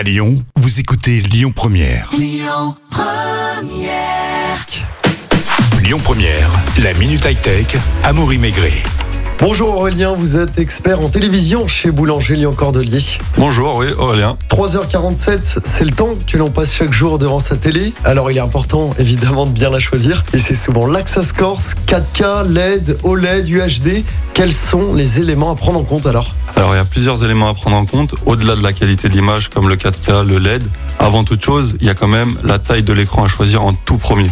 À Lyon, vous écoutez Lyon Première. Lyon Première, la minute high tech. Amaury Maigret. Bonjour Aurélien, vous êtes expert en télévision chez Boulanger Lyon Cordelier. Bonjour, oui, Aurélien. 3h47, c'est le temps que l'on passe chaque jour devant sa télé. Alors il est important évidemment de bien la choisir. Et c'est souvent l'Axas Corse, 4K, LED, OLED, UHD. Quels sont les éléments à prendre en compte alors? Alors, il y a plusieurs éléments à prendre en compte, au-delà de la qualité d'image comme le 4K, le LED. Avant toute chose, il y a quand même la taille de l'écran à choisir en tout premier.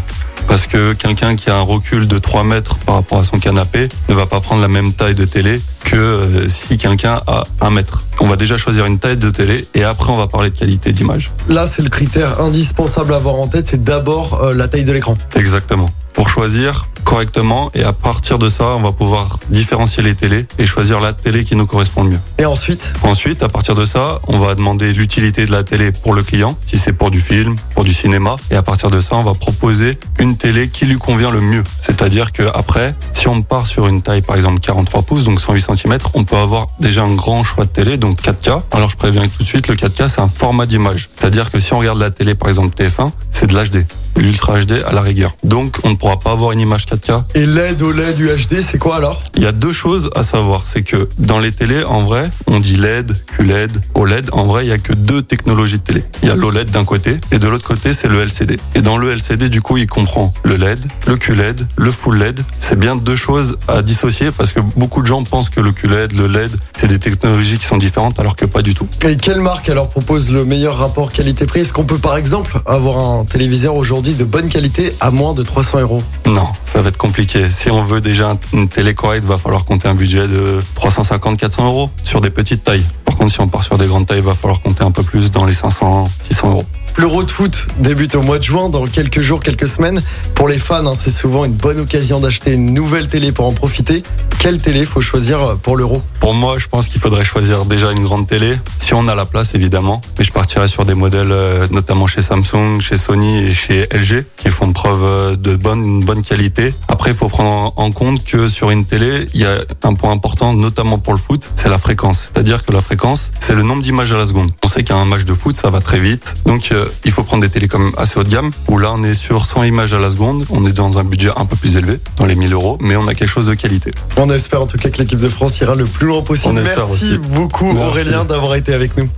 Parce que quelqu'un qui a un recul de 3 mètres par rapport à son canapé ne va pas prendre la même taille de télé que euh, si quelqu'un a 1 mètre. On va déjà choisir une taille de télé et après on va parler de qualité d'image. Là, c'est le critère indispensable à avoir en tête, c'est d'abord euh, la taille de l'écran. Exactement. Pour choisir correctement et à partir de ça, on va pouvoir différencier les télés et choisir la télé qui nous correspond le mieux. Et ensuite, Ensuite, à partir de ça, on va demander l'utilité de la télé pour le client, si c'est pour du film, pour du cinéma. Et à partir de ça, on va proposer une télé qui lui convient le mieux. C'est-à-dire que après, si on part sur une taille, par exemple 43 pouces, donc 108 cm, on peut avoir déjà un grand choix de télé, donc 4K. Alors je préviens tout de suite, le 4K, c'est un format d'image. C'est-à-dire que si on regarde la télé, par exemple TF1, c'est de l'HD. L'Ultra HD à la rigueur. Donc on ne pourra pas avoir une image 4K et LED, OLED, UHD, c'est quoi alors? Il y a deux choses à savoir. C'est que dans les télés, en vrai, on dit LED, QLED, OLED. En vrai, il y a que deux technologies de télé. Il y a l'OLED d'un côté et de l'autre côté, c'est le LCD. Et dans le LCD, du coup, il comprend le LED, le QLED, le Full LED. C'est bien deux choses à dissocier parce que beaucoup de gens pensent que le QLED, le LED, c'est des technologies qui sont différentes alors que pas du tout. Et quelle marque alors propose le meilleur rapport qualité-prix? Est-ce qu'on peut par exemple avoir un téléviseur aujourd'hui de bonne qualité à moins de 300 euros? Non, ça va être compliqué. Si on veut déjà une télé correcte, va falloir compter un budget de 350-400 euros sur des petites tailles. Par contre, si on part sur des grandes tailles, va falloir compter un peu plus dans les 500-600 euros. L'Euro de foot débute au mois de juin, dans quelques jours, quelques semaines. Pour les fans, hein, c'est souvent une bonne occasion d'acheter une nouvelle télé pour en profiter. Quelle télé faut choisir pour l'Euro Pour moi, je pense qu'il faudrait choisir déjà une grande télé, si on a la place évidemment. Mais je partirais sur des modèles, euh, notamment chez Samsung, chez Sony et chez LG, qui font preuve euh, de bonne, bonne qualité. Après, il faut prendre en compte que sur une télé, il y a un point important, notamment pour le foot, c'est la fréquence. C'est-à-dire que la fréquence, c'est le nombre d'images à la seconde. On sait qu'un match de foot, ça va très vite. Donc, euh, il faut prendre des télés comme assez haut de gamme, où là, on est sur 100 images à la seconde. On est dans un budget un peu plus élevé, dans les 1000 euros, mais on a quelque chose de qualité. On espère en tout cas que l'équipe de France ira le plus loin possible. On Merci aussi. beaucoup Merci. Aurélien d'avoir été avec nous.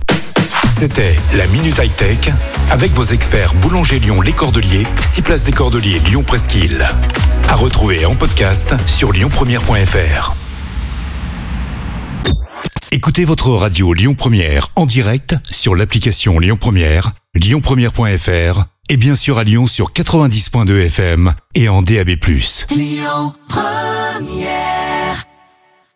C'était la minute high tech avec vos experts Boulanger Lyon Les Cordeliers, 6 places des Cordeliers Lyon Presqu'île. À retrouver en podcast sur lyonpremière.fr. Écoutez votre radio Lyon Première en direct sur l'application Lyon Première, lyonpremière.fr et bien sûr à Lyon sur 90.2 FM et en DAB+. Lyon Première